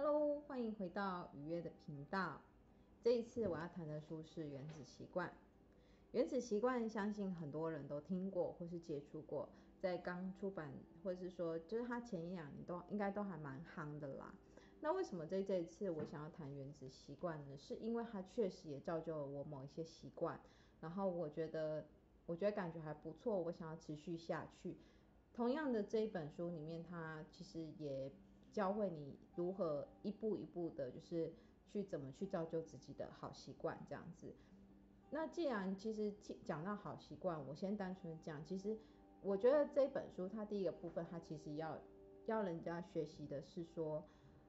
Hello，欢迎回到愉悦的频道。这一次我要谈的书是《原子习惯》。《原子习惯》相信很多人都听过或是接触过，在刚出版或是说就是它前一两年都应该都还蛮夯的啦。那为什么在这一次我想要谈《原子习惯》呢？是因为它确实也造就了我某一些习惯，然后我觉得我觉得感觉还不错，我想要持续下去。同样的这一本书里面，它其实也。教会你如何一步一步的，就是去怎么去造就自己的好习惯这样子。那既然其实讲到好习惯，我先单纯讲，其实我觉得这本书它第一个部分，它其实要要人家学习的是说，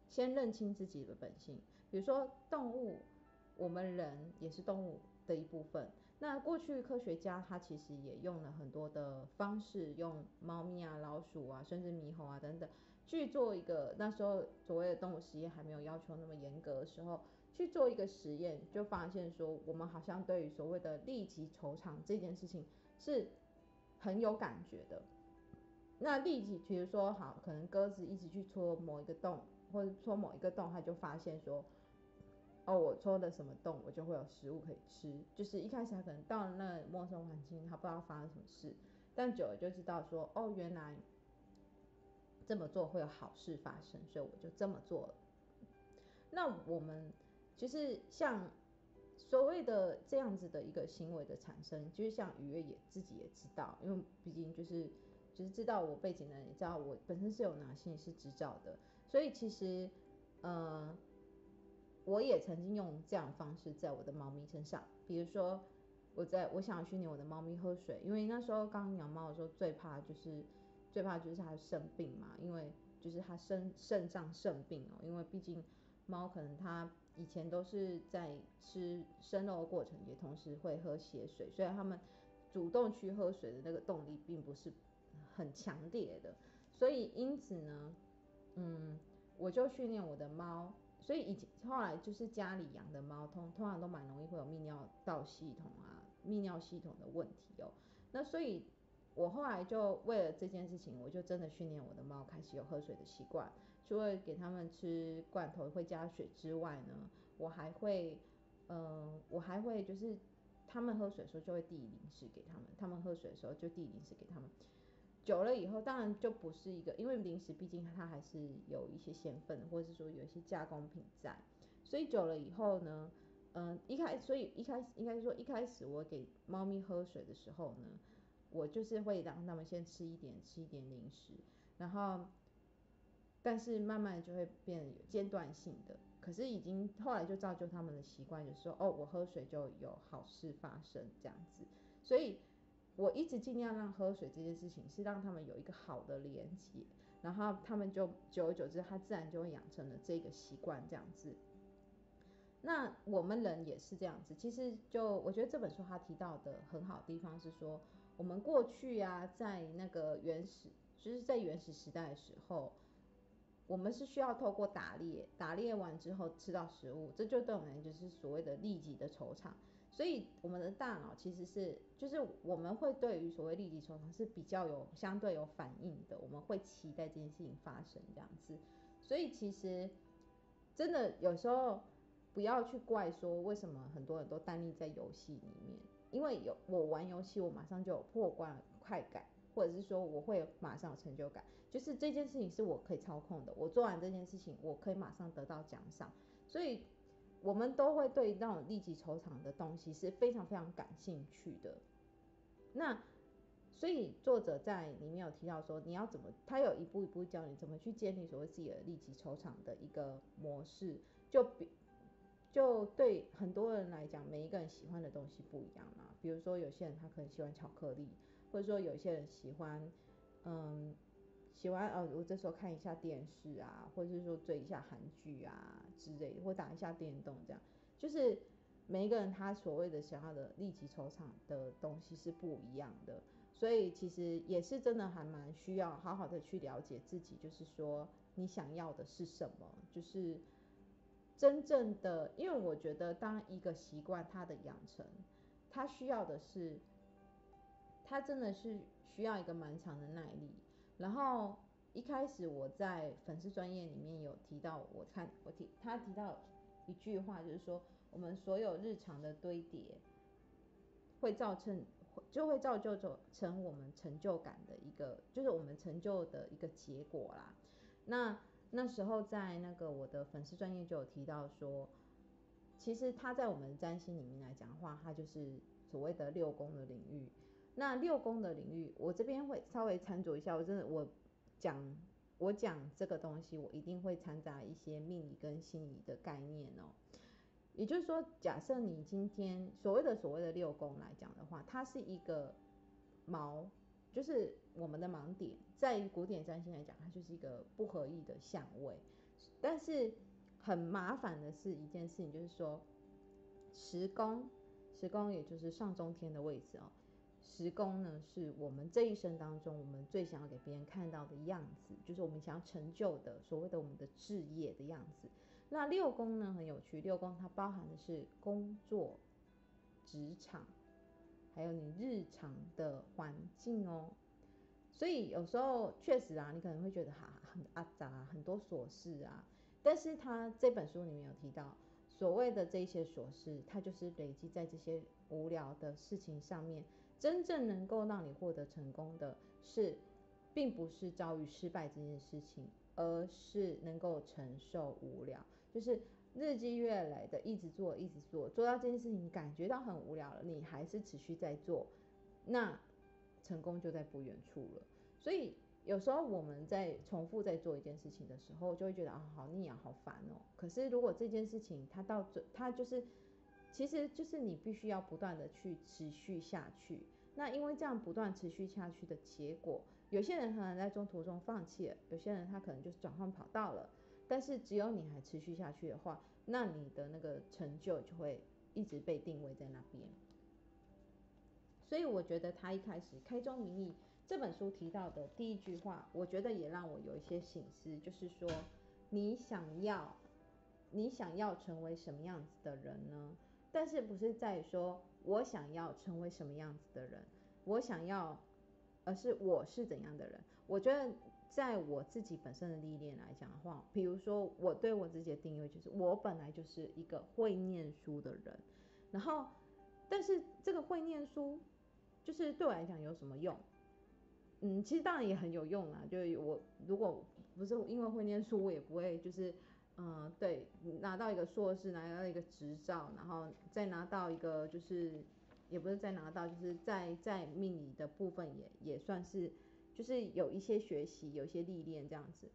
先认清自己的本性。比如说动物，我们人也是动物的一部分。那过去科学家他其实也用了很多的方式，用猫咪啊、老鼠啊，甚至猕猴啊等等。去做一个那时候所谓的动物实验还没有要求那么严格的时候，去做一个实验，就发现说我们好像对于所谓的立即酬偿这件事情是很有感觉的。那立即，比如说好，可能鸽子一直去戳某一个洞，或者戳某一个洞，它就发现说，哦，我戳的什么洞，我就会有食物可以吃。就是一开始他可能到了那陌生环境，他不知道发生什么事，但久了就知道说，哦，原来。这么做会有好事发生，所以我就这么做了。那我们其实像所谓的这样子的一个行为的产生，就是像愉悦也自己也知道，因为毕竟就是就是知道我背景的人也知道我本身是有拿心理师执照的，所以其实呃我也曾经用这样的方式在我的猫咪身上，比如说我在我想要训练我的猫咪喝水，因为那时候刚养猫的时候最怕就是。最怕就是它生病嘛，因为就是它肾肾脏肾病哦，因为毕竟猫可能它以前都是在吃生肉的过程，也同时会喝血水，所以它们主动去喝水的那个动力并不是很强烈的，所以因此呢，嗯，我就训练我的猫，所以以前后来就是家里养的猫通通常都蛮容易会有泌尿道系统啊、泌尿系统的问题哦，那所以。我后来就为了这件事情，我就真的训练我的猫开始有喝水的习惯。除了给他们吃罐头会加水之外呢，我还会，嗯、我还会就是他们喝水的时候就会递零食给他们，他们喝水的时候就递零食给他们。久了以后，当然就不是一个，因为零食毕竟它还是有一些咸分，或者是说有一些加工品在，所以久了以后呢，嗯、一开，所以一开始应该说一开始我给猫咪喝水的时候呢。我就是会让它们先吃一点，吃一点零食，然后，但是慢慢就会变得有间断性的。可是已经后来就造就他们的习惯，就是说哦，我喝水就有好事发生这样子。所以我一直尽量让喝水这件事情是让他们有一个好的连接，然后他们就久而久之，他自然就会养成了这个习惯这样子。那我们人也是这样子。其实就我觉得这本书他提到的很好的地方是说。我们过去啊，在那个原始，就是在原始时代的时候，我们是需要透过打猎，打猎完之后吃到食物，这就对我们就是所谓的立即的酬偿。所以我们的大脑其实是，就是我们会对于所谓立即酬偿是比较有相对有反应的，我们会期待这件事情发生这样子。所以其实真的有时候不要去怪说为什么很多人都单立在游戏里面。因为有我玩游戏，我马上就有破关快感，或者是说我会马上有成就感，就是这件事情是我可以操控的。我做完这件事情，我可以马上得到奖赏，所以我们都会对那种立即酬场的东西是非常非常感兴趣的。那所以作者在里面有提到说，你要怎么，他有一步一步教你怎么去建立所谓自己的立即酬场的一个模式，就比。就对很多人来讲，每一个人喜欢的东西不一样嘛。比如说，有些人他可能喜欢巧克力，或者说有些人喜欢，嗯，喜欢呃，我这时候看一下电视啊，或者是说追一下韩剧啊之类的，或打一下电动这样。就是每一个人他所谓的想要的立即酬偿的东西是不一样的，所以其实也是真的还蛮需要好好的去了解自己，就是说你想要的是什么，就是。真正的，因为我觉得，当一个习惯它的养成，它需要的是，它真的是需要一个蛮长的耐力。然后，一开始我在粉丝专页里面有提到，我看我提他提到一句话，就是说我们所有日常的堆叠，会造成就会造就成我们成就感的一个，就是我们成就的一个结果啦。那那时候在那个我的粉丝专业就有提到说，其实他在我们占星里面来讲的话，它就是所谓的六宫的领域。那六宫的领域，我这边会稍微参酌一下，我真的我。讲我讲这个东西，我一定会掺杂一些命理跟心理的概念哦。也就是说，假设你今天所谓的所谓的六宫来讲的话，它是一个锚，就是我们的盲点。在古典占星来讲，它就是一个不合意的相位。但是很麻烦的是一件事情，就是说十宫，十宫也就是上中天的位置哦。十宫呢，是我们这一生当中，我们最想要给别人看到的样子，就是我们想要成就的所谓的我们的事业的样子。那六宫呢，很有趣，六宫它包含的是工作、职场，还有你日常的环境哦。所以有时候确实啊，你可能会觉得哈很阿杂，很多琐事啊。但是他这本书里面有提到，所谓的这些琐事，它就是累积在这些无聊的事情上面。真正能够让你获得成功的是，并不是遭遇失败这件事情，而是能够承受无聊，就是日积月累的一直做，一直做，做到这件事情你感觉到很无聊了，你还是持续在做，那成功就在不远处了。所以有时候我们在重复在做一件事情的时候，就会觉得啊，好腻啊，好烦哦。可是如果这件事情它到最，它就是。其实就是你必须要不断的去持续下去，那因为这样不断持续下去的结果，有些人可能在中途中放弃了，有些人他可能就是转换跑道了，但是只有你还持续下去的话，那你的那个成就就会一直被定位在那边。所以我觉得他一开始开宗明义这本书提到的第一句话，我觉得也让我有一些醒思，就是说你想要你想要成为什么样子的人呢？但是不是在说我想要成为什么样子的人，我想要，而是我是怎样的人。我觉得在我自己本身的历练来讲的话，比如说我对我自己的定位就是我本来就是一个会念书的人，然后，但是这个会念书就是对我来讲有什么用？嗯，其实当然也很有用啊，就是我如果不是因为会念书，我也不会就是。嗯，对，拿到一个硕士，拿到一个执照，然后再拿到一个，就是也不是再拿到，就是在在命理的部分也也算是，就是有一些学习，有一些历练这样子。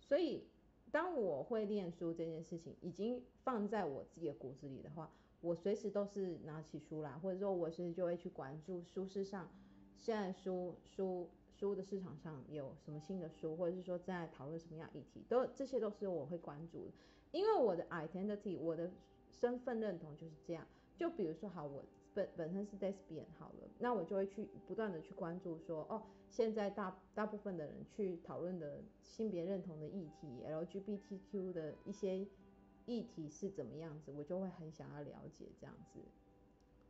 所以当我会念书这件事情已经放在我自己的骨子里的话，我随时都是拿起书来，或者说我随时就会去关注书市上现在书书。书的市场上有什么新的书，或者是说在讨论什么样议题，都这些都是我会关注的，因为我的 identity，我的身份认同就是这样。就比如说，好，我本本身是 lesbian 好了，那我就会去不断的去关注说，哦，现在大大部分的人去讨论的性别认同的议题，LGBTQ 的一些议题是怎么样子，我就会很想要了解这样子。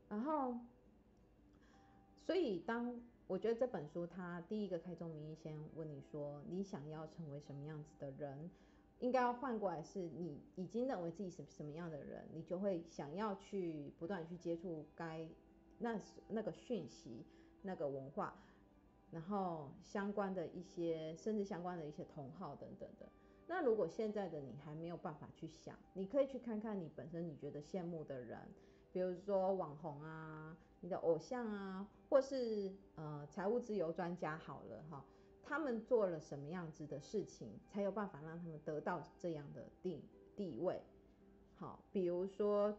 然后，所以当我觉得这本书，它第一个开宗明义先问你说，你想要成为什么样子的人，应该要换过来是，你已经认为自己是什么样的人，你就会想要去不断去接触该那那个讯息、那个文化，然后相关的一些，甚至相关的一些同好等等的。那如果现在的你还没有办法去想，你可以去看看你本身你觉得羡慕的人，比如说网红啊。你的偶像啊，或是呃财务自由专家好了哈，他们做了什么样子的事情，才有办法让他们得到这样的地地位？好，比如说，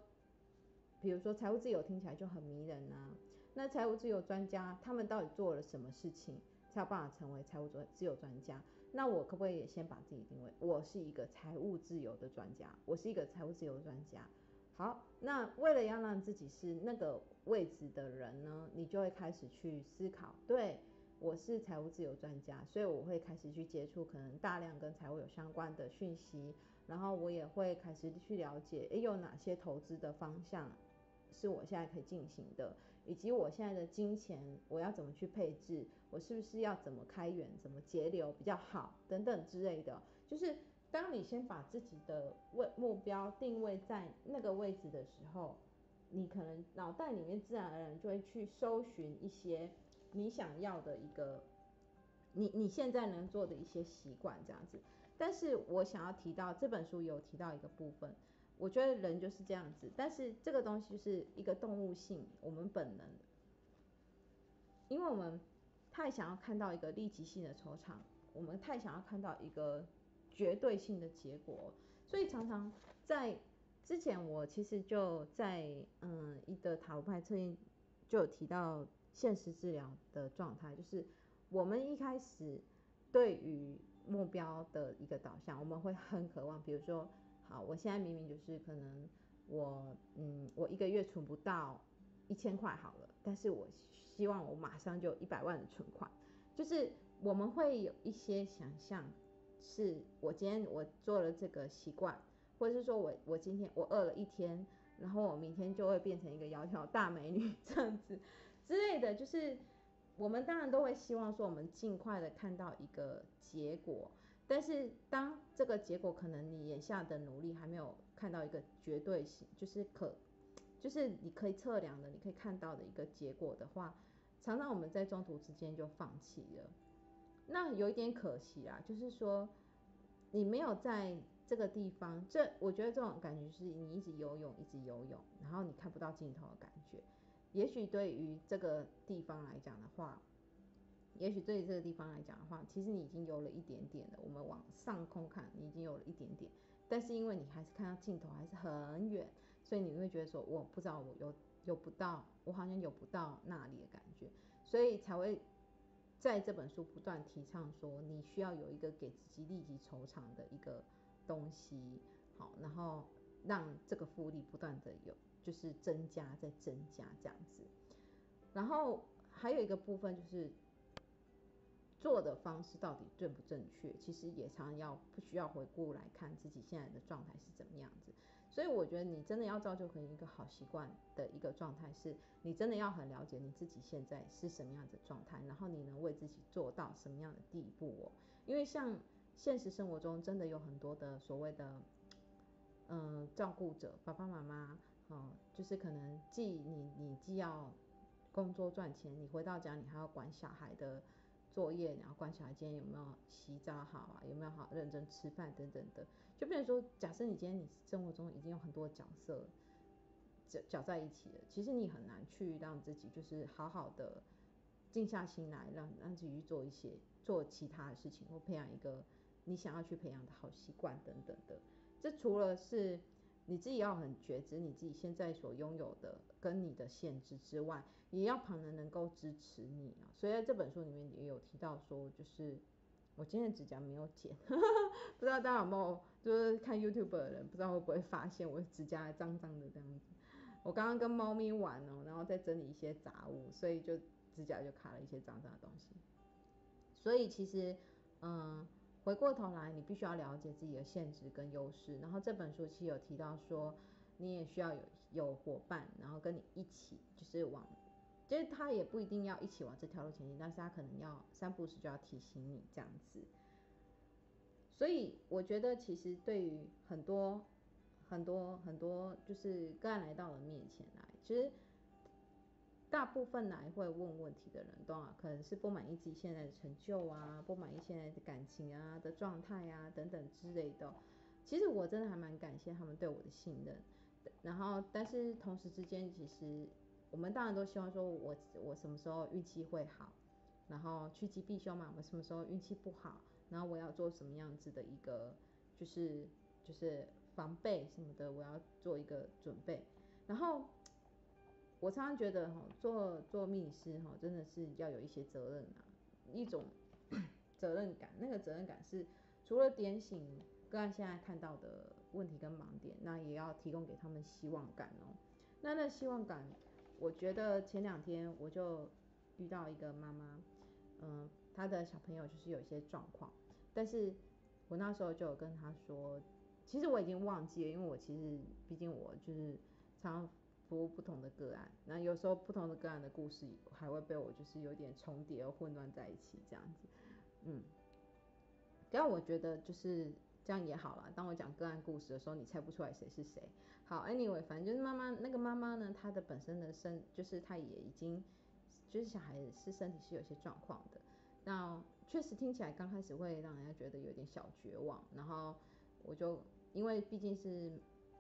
比如说财务自由听起来就很迷人啊。那财务自由专家他们到底做了什么事情，才有办法成为财务自由专家？那我可不可以也先把自己定位，我是一个财务自由的专家，我是一个财务自由专家。好，那为了要让自己是那个位置的人呢，你就会开始去思考，对，我是财务自由专家，所以我会开始去接触可能大量跟财务有相关的讯息，然后我也会开始去了解，诶，有哪些投资的方向是我现在可以进行的，以及我现在的金钱我要怎么去配置，我是不是要怎么开源，怎么节流比较好，等等之类的。就是当你先把自己的位目标定位在那个位置的时候，你可能脑袋里面自然而然就会去搜寻一些你想要的一个，你你现在能做的一些习惯这样子。但是我想要提到这本书有提到一个部分，我觉得人就是这样子，但是这个东西就是一个动物性，我们本能，因为我们太想要看到一个立即性的酬偿，我们太想要看到一个绝对性的结果，所以常常在。之前我其实就在嗯一个塔罗牌测验就有提到现实治疗的状态，就是我们一开始对于目标的一个导向，我们会很渴望，比如说好，我现在明明就是可能我嗯我一个月存不到一千块好了，但是我希望我马上就一百万的存款，就是我们会有一些想象，是我今天我做了这个习惯。或者是说我我今天我饿了一天，然后我明天就会变成一个窈窕大美女 这样子之类的，就是我们当然都会希望说我们尽快的看到一个结果，但是当这个结果可能你眼下的努力还没有看到一个绝对性，就是可就是你可以测量的，你可以看到的一个结果的话，常常我们在中途之间就放弃了，那有一点可惜啦，就是说你没有在。这个地方，这我觉得这种感觉是你一直游泳，一直游泳，然后你看不到尽头的感觉。也许对于这个地方来讲的话，也许对于这个地方来讲的话，其实你已经游了一点点了。我们往上空看，你已经游了一点点，但是因为你还是看到尽头还是很远，所以你会觉得说，我不知道我游游不到，我好像游不到那里的感觉，所以才会在这本书不断提倡说，你需要有一个给自己立即酬偿的一个。东西好，然后让这个复利不断的有，就是增加再增加这样子。然后还有一个部分就是做的方式到底正不正确，其实也常常要不需要回顾来看自己现在的状态是怎么样子。所以我觉得你真的要造就成一个好习惯的一个状态，是你真的要很了解你自己现在是什么样的状态，然后你能为自己做到什么样的地步哦。因为像。现实生活中真的有很多的所谓的，嗯，照顾者，爸爸妈妈，嗯，就是可能既你你既要工作赚钱，你回到家你还要管小孩的作业，然后管小孩今天有没有洗澡好啊，有没有好认真吃饭等等的，就变成说，假设你今天你生活中已经有很多角色搅搅在一起了，其实你很难去让自己就是好好的静下心来，让让自己去做一些做其他的事情，或培养一个。你想要去培养的好习惯等等的，这除了是你自己要很觉知你自己现在所拥有的跟你的限制之外，也要旁人能够支持你啊。所以在这本书里面也有提到说，就是我今天指甲没有剪，不知道大家有没有就是看 YouTube 的人，不知道会不会发现我指甲脏脏的这样子。我刚刚跟猫咪玩哦，然后再整理一些杂物，所以就指甲就卡了一些脏脏的东西。所以其实，嗯。回过头来，你必须要了解自己的限制跟优势。然后这本书其实有提到说，你也需要有有伙伴，然后跟你一起，就是往，就是他也不一定要一起往这条路前进，但是他可能要三步时就要提醒你这样子。所以我觉得，其实对于很多很多很多，就是个案来到了面前来，其实。大部分来会问问题的人都啊，可能是不满意自己现在的成就啊，不满意现在的感情啊的状态啊等等之类的。其实我真的还蛮感谢他们对我的信任。然后，但是同时之间，其实我们当然都希望说我我什么时候运气会好，然后趋吉避凶嘛。我什么时候运气不好，然后我要做什么样子的一个就是就是防备什么的，我要做一个准备。然后。我常常觉得哈，做做命理师哈，真的是要有一些责任啊，一种 责任感。那个责任感是除了点醒个案现在看到的问题跟盲点，那也要提供给他们希望感哦。那那希望感，我觉得前两天我就遇到一个妈妈，嗯，她的小朋友就是有一些状况，但是我那时候就有跟她说，其实我已经忘记了，因为我其实毕竟我就是常常。多不同的个案，那有时候不同的个案的故事还会被我就是有点重叠而混乱在一起这样子，嗯，但我觉得就是这样也好啦。当我讲个案故事的时候，你猜不出来谁是谁。好，anyway，反正就是妈妈那个妈妈呢，她的本身的身就是她也已经就是小孩是身体是有些状况的，那确实听起来刚开始会让人家觉得有点小绝望，然后我就因为毕竟是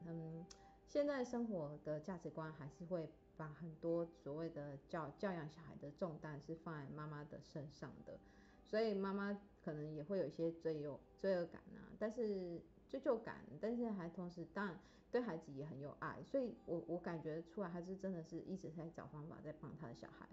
嗯。现在生活的价值观还是会把很多所谓的教教养小孩的重担是放在妈妈的身上的，所以妈妈可能也会有一些罪有罪恶感啊，但是罪疚感，但是还同时当然对孩子也很有爱，所以我我感觉出来他是真的是一直在找方法在帮他的小孩，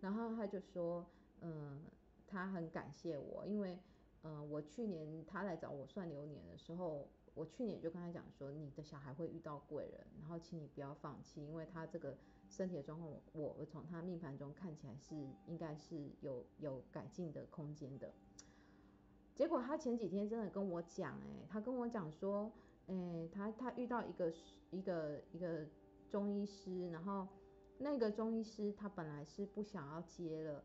然后他就说，嗯，他很感谢我，因为嗯我去年他来找我算流年的时候。我去年就跟他讲说，你的小孩会遇到贵人，然后请你不要放弃，因为他这个身体的状况，我我从他命盘中看起来是应该是有有改进的空间的。结果他前几天真的跟我讲，哎，他跟我讲说，哎，他他遇到一个一个一个中医师，然后那个中医师他本来是不想要接了，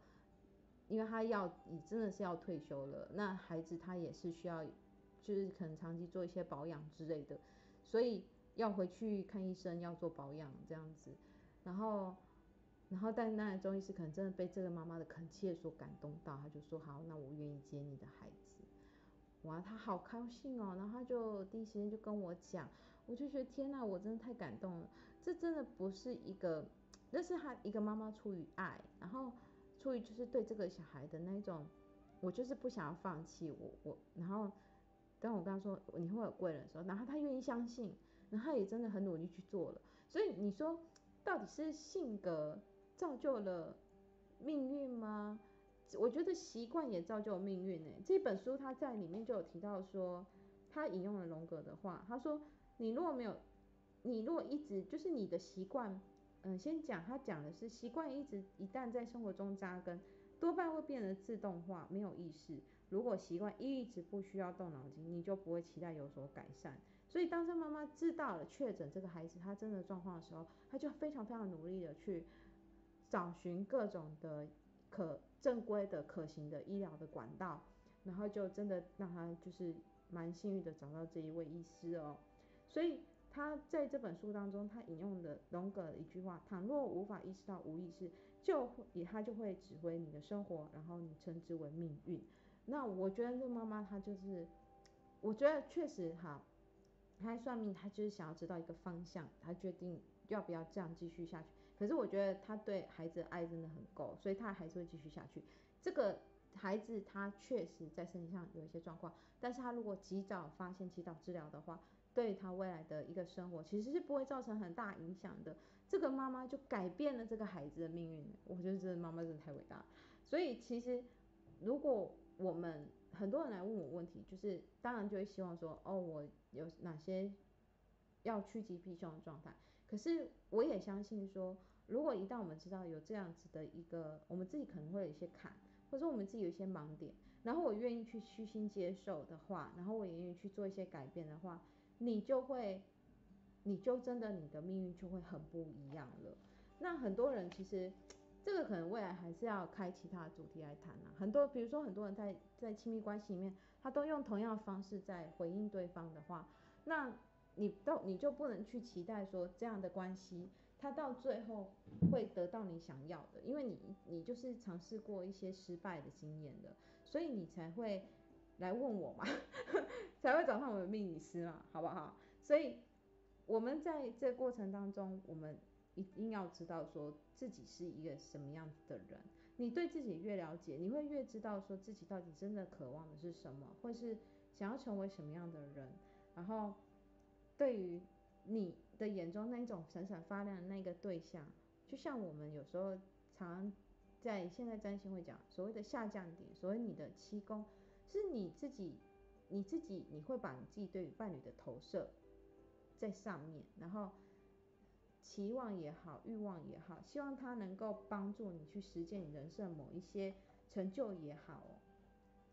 因为他要你真的是要退休了，那孩子他也是需要。就是可能长期做一些保养之类的，所以要回去看医生，要做保养这样子。然后，然后但那中医师可能真的被这个妈妈的恳切所感动到，他就说好，那我愿意接你的孩子。哇，他好高兴哦，然后他就第一时间就跟我讲，我就觉得天哪，我真的太感动了。这真的不是一个，那是他一个妈妈出于爱，然后出于就是对这个小孩的那种，我就是不想要放弃我我，然后。当我跟他说你会有贵人的时候，然后他愿意相信，然后他也真的很努力去做了。所以你说到底是性格造就了命运吗？我觉得习惯也造就命运呢。这本书他在里面就有提到说，他引用了荣格的话，他说你如果没有，你如果一直就是你的习惯，嗯，先讲他讲的是习惯一直一旦在生活中扎根，多半会变得自动化，没有意识。如果习惯一直不需要动脑筋，你就不会期待有所改善。所以当这妈妈知道了确诊这个孩子他真的状况的时候，他就非常非常努力的去找寻各种的可正规的可行的医疗的管道，然后就真的让他就是蛮幸运的找到这一位医师哦。所以他在这本书当中，他引用的荣格的一句话：倘若无法意识到无意识，就也他就会指挥你的生活，然后你称之为命运。那我觉得这妈妈她就是，我觉得确实哈，她算命，她就是想要知道一个方向，她决定要不要这样继续下去。可是我觉得她对孩子的爱真的很够，所以她还是会继续下去。这个孩子他确实在身体上有一些状况，但是他如果及早发现、及早治疗的话，对他未来的一个生活其实是不会造成很大影响的。这个妈妈就改变了这个孩子的命运，我觉得这个妈妈真的太伟大。所以其实如果我们很多人来问我问题，就是当然就会希望说，哦，我有哪些要趋吉避凶的状态。可是我也相信说，如果一旦我们知道有这样子的一个，我们自己可能会有一些坎，或者说我们自己有一些盲点，然后我愿意去虚心接受的话，然后我愿意去做一些改变的话，你就会，你就真的你的命运就会很不一样了。那很多人其实。这个可能未来还是要开其他主题来谈啊。很多，比如说很多人在在亲密关系里面，他都用同样的方式在回应对方的话，那你到你就不能去期待说这样的关系，他到最后会得到你想要的，因为你你就是尝试过一些失败的经验的，所以你才会来问我嘛，才会找上我的命理师嘛，好不好？所以我们在这过程当中，我们。一定要知道说自己是一个什么样子的人，你对自己越了解，你会越知道说自己到底真的渴望的是什么，或是想要成为什么样的人。然后对于你的眼中那一种闪闪发亮的那个对象，就像我们有时候常在现在占星会讲所谓的下降点，所谓你的七宫，是你自己，你自己你会把你自己对于伴侣的投射在上面，然后。期望也好，欲望也好，希望它能够帮助你去实现你人生某一些成就也好哦，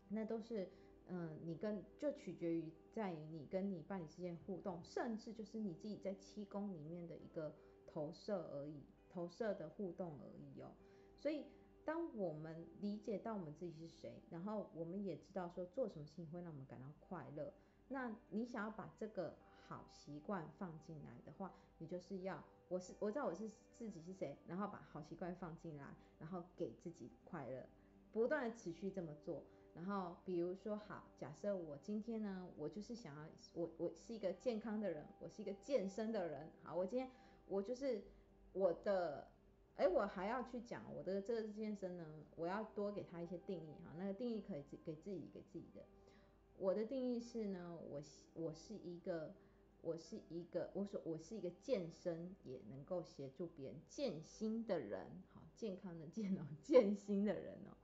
那都是嗯，你跟就取决于在于你跟你伴侣之间互动，甚至就是你自己在七宫里面的一个投射而已，投射的互动而已哦。所以，当我们理解到我们自己是谁，然后我们也知道说做什么事情会让我们感到快乐，那你想要把这个好习惯放进来的话，你就是要我是我知道我是自己是谁，然后把好习惯放进来，然后给自己快乐，不断的持续这么做。然后比如说好，假设我今天呢，我就是想要我我是一个健康的人，我是一个健身的人。好，我今天我就是我的，哎，我还要去讲我的这个健身呢，我要多给他一些定义哈。那个定义可以给自己给自己的。我的定义是呢，我我是一个我是一个我说我是一个健身也能够协助别人健心的人，好，健康的健哦，健心的人哦，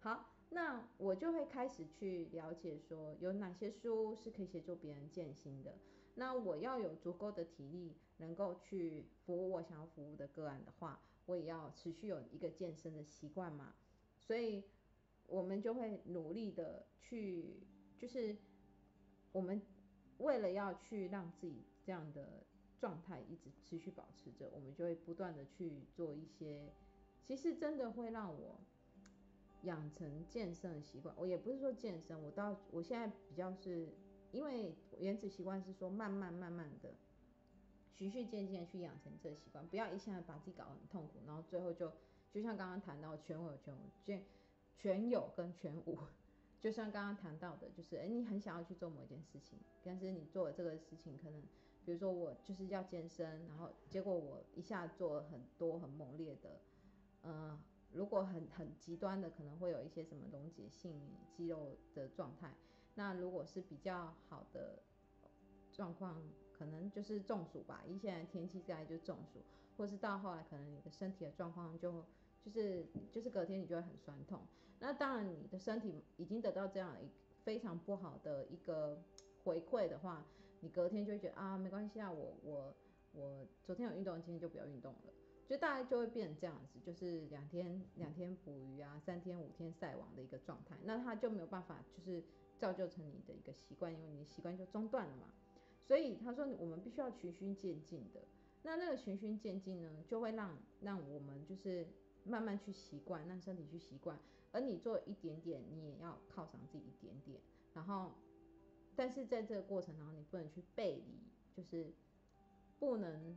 好。那我就会开始去了解说有哪些书是可以协助别人健心的。那我要有足够的体力，能够去服务我想要服务的个案的话，我也要持续有一个健身的习惯嘛。所以，我们就会努力的去，就是我们为了要去让自己这样的状态一直持续保持着，我们就会不断的去做一些，其实真的会让我。养成健身的习惯，我也不是说健身，我到我现在比较是，因为原子习惯是说慢慢慢慢的，循序渐进的去养成这习惯，不要一下子把自己搞得很痛苦，然后最后就就像刚刚谈到全有全无，全全有跟全无，就像刚刚谈到的，就是哎，你很想要去做某一件事情，但是你做了这个事情，可能比如说我就是要健身，然后结果我一下做了很多很猛烈的，呃。如果很很极端的，可能会有一些什么溶解性肌肉的状态。那如果是比较好的状况，可能就是中暑吧。因为现在天气在就中暑，或是到后来可能你的身体的状况就就是就是隔天你就会很酸痛。那当然你的身体已经得到这样一非常不好的一个回馈的话，你隔天就会觉得啊没关系啊，我我我昨天有运动，今天就不要运动了。就大概就会变成这样子，就是两天两天捕鱼啊，三天五天晒网的一个状态，那他就没有办法就是造就成你的一个习惯，因为你的习惯就中断了嘛。所以他说我们必须要循序渐进的，那那个循序渐进呢，就会让让我们就是慢慢去习惯，让身体去习惯，而你做一点点，你也要犒赏自己一点点，然后但是在这个过程当中，你不能去背离，就是不能。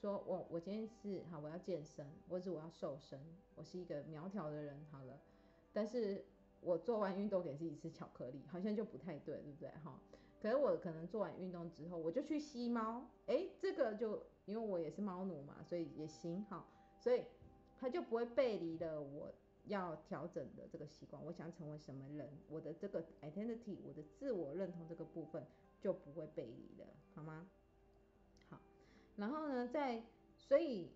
说我我今天是好，我要健身，或者我要瘦身，我是一个苗条的人，好了，但是我做完运动给自己吃巧克力，好像就不太对，对不对哈？可是我可能做完运动之后，我就去吸猫，哎，这个就因为我也是猫奴嘛，所以也行哈，所以他就不会背离了我要调整的这个习惯，我想成为什么人，我的这个 identity，我的自我认同这个部分就不会背离了，好吗？好然后呢，在所以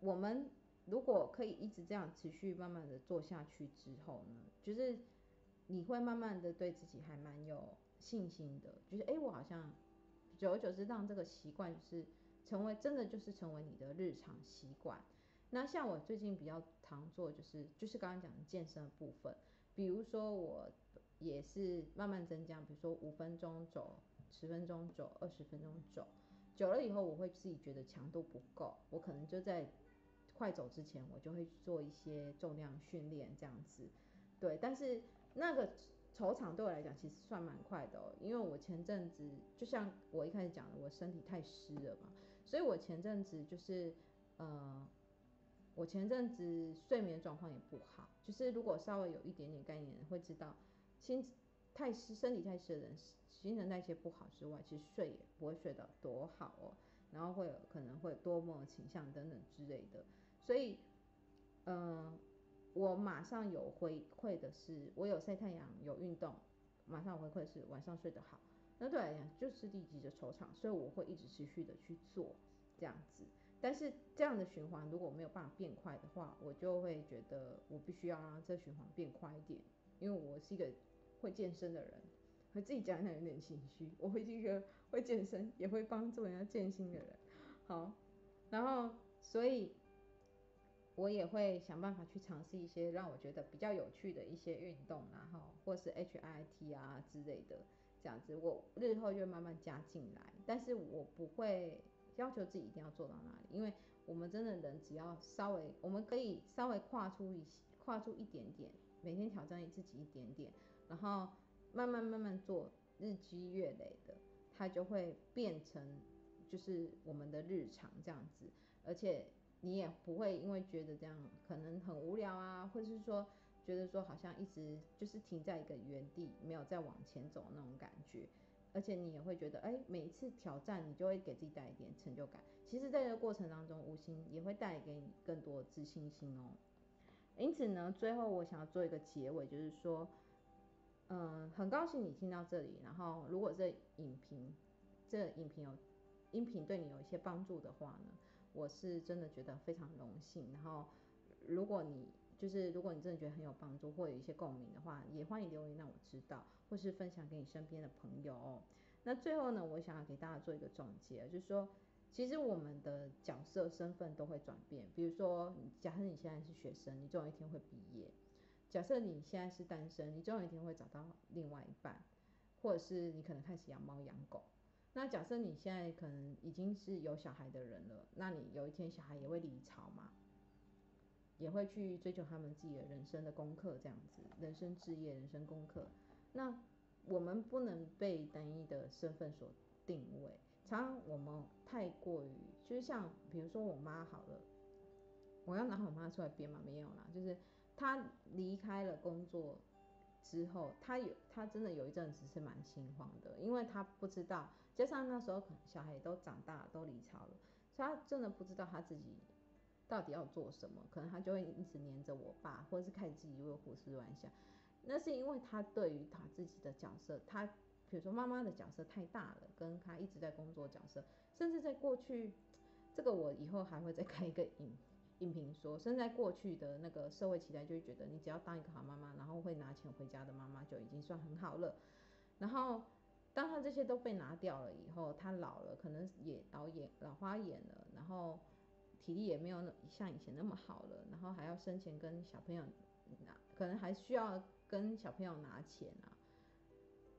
我们如果可以一直这样持续慢慢的做下去之后呢，就是你会慢慢的对自己还蛮有信心的，就是哎，我好像久而久之让这个习惯就是成为真的就是成为你的日常习惯。那像我最近比较常做就是就是刚刚讲健身的部分，比如说我也是慢慢增加，比如说五分钟走，十分钟走，二十分钟走。久了以后，我会自己觉得强度不够，我可能就在快走之前，我就会做一些重量训练这样子。对，但是那个酬场对我来讲其实算蛮快的哦，因为我前阵子就像我一开始讲的，我身体太湿了嘛，所以我前阵子就是呃，我前阵子睡眠状况也不好，就是如果稍微有一点点概念，会知道心。太湿，身体太湿的人，新陈代谢不好之外，其实睡也不会睡得多好哦，然后会有可能会多梦倾向等等之类的。所以，嗯、我马上有回馈的是，我有晒太阳，有运动，马上回馈是晚上睡得好。那对我来讲就是立即的酬赏，所以我会一直持续的去做这样子。但是这样的循环如果没有办法变快的话，我就会觉得我必须要让这循环变快一点，因为我是一个。会健身的人，会自己讲讲有点心虚。我会是一个会健身，也会帮助人家健身的人。好，然后所以，我也会想办法去尝试一些让我觉得比较有趣的一些运动，然后或是 H I T 啊之类的，这样子我日后就慢慢加进来。但是我不会要求自己一定要做到哪里，因为我们真的人只要稍微，我们可以稍微跨出一跨出一点点，每天挑战自己一点点，然后慢慢慢慢做，日积月累的，它就会变成就是我们的日常这样子，而且你也不会因为觉得这样可能很无聊啊，或者是说觉得说好像一直就是停在一个原地，没有再往前走那种感觉。而且你也会觉得，哎，每一次挑战你就会给自己带一点成就感。其实，在这个过程当中，无形也会带给你更多自信心哦。因此呢，最后我想要做一个结尾，就是说，嗯，很高兴你听到这里。然后，如果这影评，这影评有音频对你有一些帮助的话呢，我是真的觉得非常荣幸。然后，如果你就是如果你真的觉得很有帮助，或有一些共鸣的话，也欢迎留言让我知道，或是分享给你身边的朋友哦。那最后呢，我想要给大家做一个总结，就是说，其实我们的角色身份都会转变。比如说，假设你现在是学生，你总有一天会毕业；假设你现在是单身，你总有一天会找到另外一半，或者是你可能开始养猫养狗。那假设你现在可能已经是有小孩的人了，那你有一天小孩也会离巢嘛？也会去追求他们自己的人生的功课，这样子，人生置业、人生功课。那我们不能被单一的身份所定位，常常我们太过于，就是像比如说我妈好了，我要拿我妈出来编嘛，没有啦，就是她离开了工作之后，她有她真的有一阵子是蛮心慌的，因为她不知道，加上那时候可能小孩都长大都离巢了，所以她真的不知道她自己。到底要做什么？可能他就会一直黏着我爸，或者是开始自己会胡思乱想。那是因为他对于他自己的角色，他比如说妈妈的角色太大了，跟他一直在工作角色，甚至在过去，这个我以后还会再开一个影影评说，甚至在过去的那个社会期待，就会觉得你只要当一个好妈妈，然后会拿钱回家的妈妈就已经算很好了。然后当他这些都被拿掉了以后，他老了，可能也老眼老花眼了，然后。体力也没有像以前那么好了，然后还要生前跟小朋友拿，可能还需要跟小朋友拿钱啊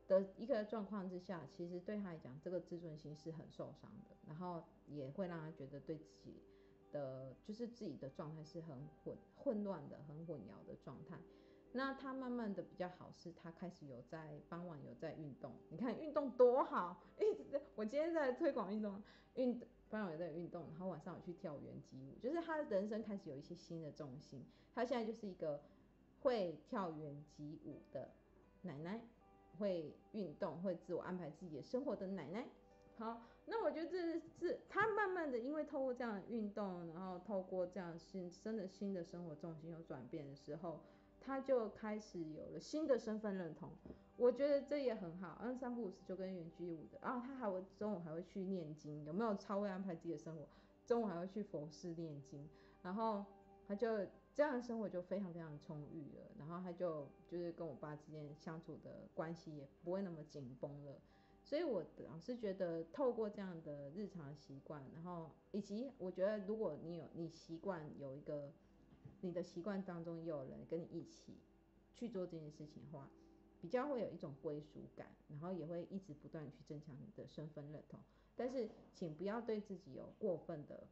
的一个状况之下，其实对他来讲，这个自尊心是很受伤的，然后也会让他觉得对自己的就是自己的状态是很混混乱的、很混淆的状态。那他慢慢的比较好，是他开始有在傍晚有在运动，你看运动多好，一直在我今天在推广运动运。傍晚有在运动，然后晚上有去跳圆机舞，就是他人生开始有一些新的重心。他现在就是一个会跳圆机舞的奶奶，会运动，会自我安排自己的生活的奶奶。好，那我觉得这是他慢慢的，因为透过这样的运动，然后透过这样新生的新的生活重心有转变的时候。他就开始有了新的身份认同，我觉得这也很好。嗯，三不五时就跟圆居舞的，然后他还会中午还会去念经，有没有超会安排自己的生活？中午还会去佛寺念经，然后他就这样的生活就非常非常充裕了。然后他就就是跟我爸之间相处的关系也不会那么紧绷了。所以我老是觉得透过这样的日常习惯，然后以及我觉得如果你有你习惯有一个。你的习惯当中有人跟你一起去做这件事情的话，比较会有一种归属感，然后也会一直不断去增强你的身份认同。但是，请不要对自己有过分的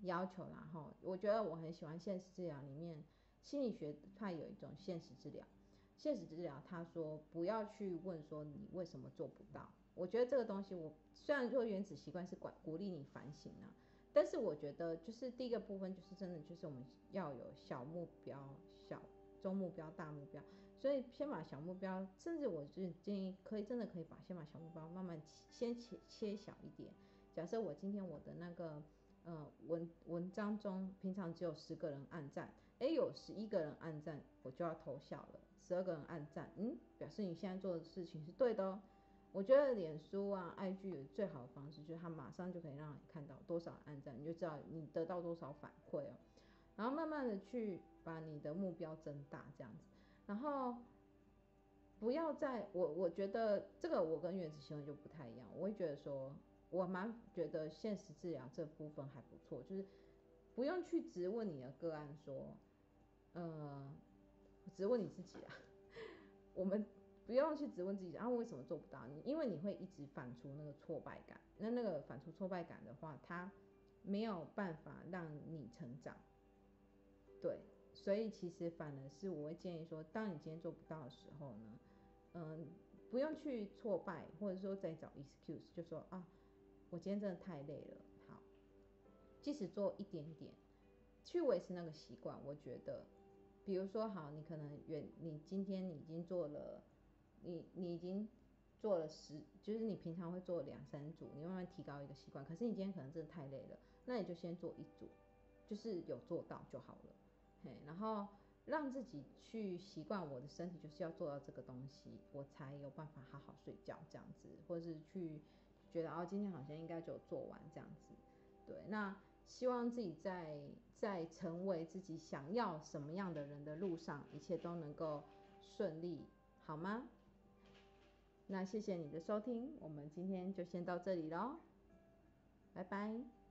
要求啦齁。我觉得我很喜欢现实治疗里面心理学派有一种现实治疗，现实治疗他说不要去问说你为什么做不到。我觉得这个东西我虽然说原子习惯是管鼓励你反省啊。但是我觉得，就是第一个部分，就是真的，就是我们要有小目标、中目标、大目标。所以先把小目标，甚至我就建议，可以真的可以把先把小目标慢慢先切切小一点。假设我今天我的那个呃文文章中，平常只有十个人按赞，诶，有十一个人按赞，我就要投笑了。十二个人按赞，嗯，表示你现在做的事情是对的哦。我觉得脸书啊、IG 最好的方式就是它马上就可以让你看到多少按赞，你就知道你得到多少反馈哦。然后慢慢的去把你的目标增大，这样子。然后不要再我我觉得这个我跟原子习惯就不太一样，我会觉得说，我蛮觉得现实治疗这部分还不错，就是不用去质问你的个案说，呃，质问你自己啊，我们。不用去质问自己，啊，为什么做不到？你因为你会一直反出那个挫败感，那那个反出挫败感的话，它没有办法让你成长。对，所以其实反而是我会建议说，当你今天做不到的时候呢，嗯，不用去挫败，或者说再找 excuse，就说啊，我今天真的太累了。好，即使做一点点，去维持那个习惯，我觉得，比如说好，你可能原你今天你已经做了。你你已经做了十，就是你平常会做两三组，你慢慢提高一个习惯。可是你今天可能真的太累了，那你就先做一组，就是有做到就好了。嘿，然后让自己去习惯，我的身体就是要做到这个东西，我才有办法好好睡觉这样子，或者是去觉得哦，今天好像应该就做完这样子。对，那希望自己在在成为自己想要什么样的人的路上，一切都能够顺利，好吗？那谢谢你的收听，我们今天就先到这里喽，拜拜。